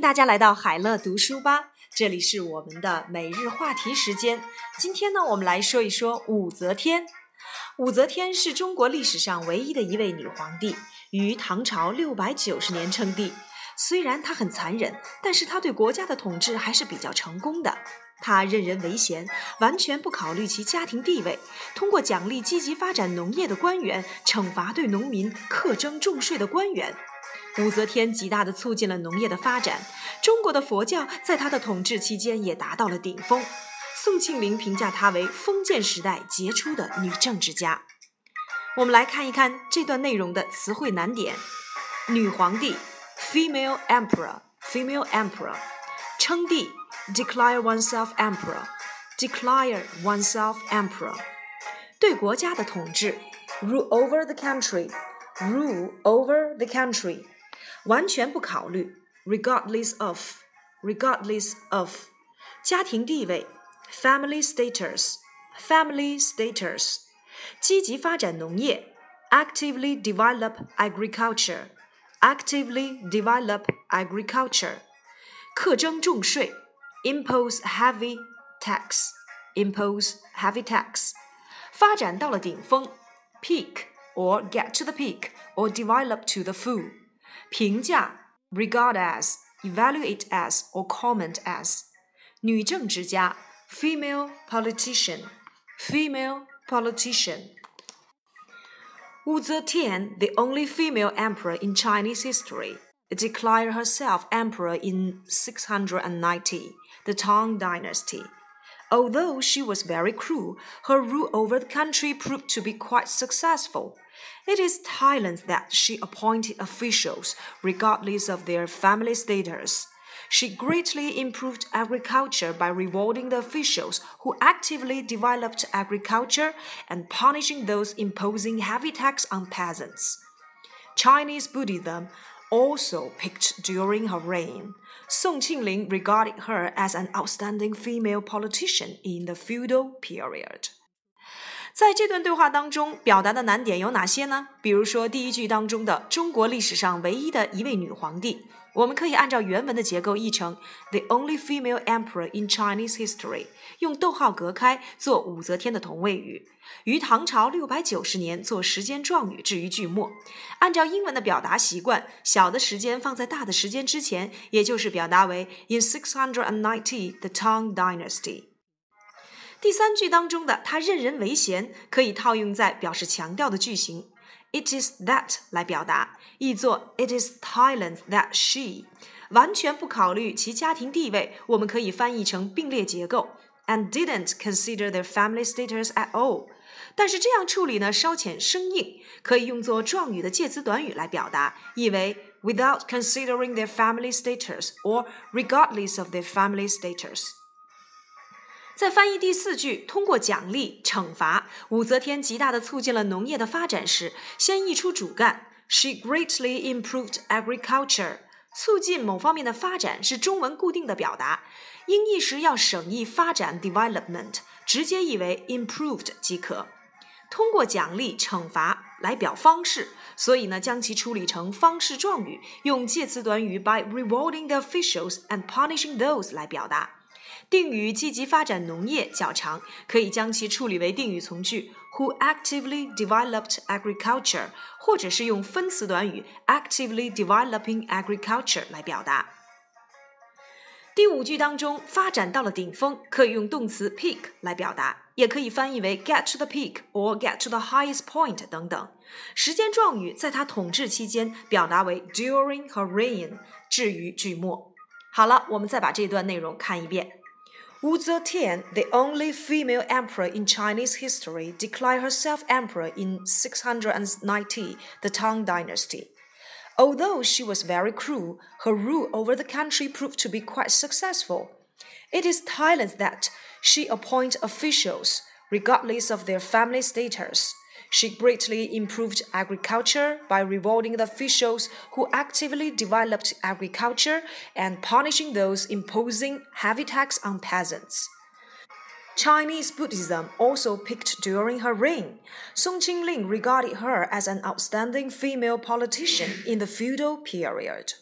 大家来到海乐读书吧，这里是我们的每日话题时间。今天呢，我们来说一说武则天。武则天是中国历史上唯一的一位女皇帝，于唐朝六百九十年称帝。虽然她很残忍，但是她对国家的统治还是比较成功的。她任人唯贤，完全不考虑其家庭地位，通过奖励积极发展农业的官员，惩罚对农民苛征重税的官员。武则天极大地促进了农业的发展，中国的佛教在她的统治期间也达到了顶峰。宋庆龄评价她为封建时代杰出的女政治家。我们来看一看这段内容的词汇难点：女皇帝 （female emperor），female emperor；称帝 （declare oneself emperor），declare oneself emperor；对国家的统治 （rule over the country），rule over the country。完全不考虑，regardless of，regardless of，家庭地位，family status，family status，积极发展农业，actively develop agriculture，actively develop agriculture，课征重税，impose heavy tax，impose heavy tax，发展到了顶峰，peak or get to the peak or develop to the full。 评价 regard as, evaluate as or comment as。女政治家 female politician, female politician。Wu Zetian, the only female emperor in Chinese history, declared herself emperor in 690, the Tang Dynasty. Although she was very cruel, her rule over the country proved to be quite successful. It is Thailand that she appointed officials, regardless of their family status. She greatly improved agriculture by rewarding the officials who actively developed agriculture and punishing those imposing heavy tax on peasants. Chinese Buddhism also peaked during her reign. Song Qingling regarded her as an outstanding female politician in the feudal period. 在这段对话当中，表达的难点有哪些呢？比如说第一句当中的“中国历史上唯一的一位女皇帝”，我们可以按照原文的结构译成 “the only female emperor in Chinese history”，用逗号隔开做武则天的同位语，于唐朝六百九十年做时间状语置于句末。按照英文的表达习惯，小的时间放在大的时间之前，也就是表达为 “in six hundred and ninety the Tang Dynasty”。第三句当中的“他任人唯贤”可以套用在表示强调的句型，it is that 来表达，译作 it is Thailand that she，完全不考虑其家庭地位，我们可以翻译成并列结构，and didn't consider their family status at all。但是这样处理呢，稍显生硬，可以用作状语的介词短语来表达，意为 without considering their family status or regardless of their family status。在翻译第四句，通过奖励、惩罚，武则天极大地促进了农业的发展时，先译出主干，She greatly improved agriculture。促进某方面的发展是中文固定的表达，英译时要省译发展 development，直接译为 improved 即可。通过奖励、惩罚来表方式，所以呢，将其处理成方式状语，用介词短语 by rewarding the officials and punishing those 来表达。定语积极发展农业较长，可以将其处理为定语从句 who actively developed agriculture，或者是用分词短语 actively developing agriculture 来表达。第五句当中，发展到了顶峰，可以用动词 peak 来表达，也可以翻译为 get to the peak or get to the highest point 等等。时间状语在她统治期间表达为 during her reign，置于句末。好了，我们再把这段内容看一遍。Wu Zetian, the only female emperor in Chinese history, declared herself emperor in 690, the Tang Dynasty. Although she was very cruel, her rule over the country proved to be quite successful. It is Thailand that she appoints officials, regardless of their family status. She greatly improved agriculture by rewarding the officials who actively developed agriculture and punishing those imposing heavy tax on peasants. Chinese Buddhism also peaked during her reign. Song Qingling regarded her as an outstanding female politician in the feudal period.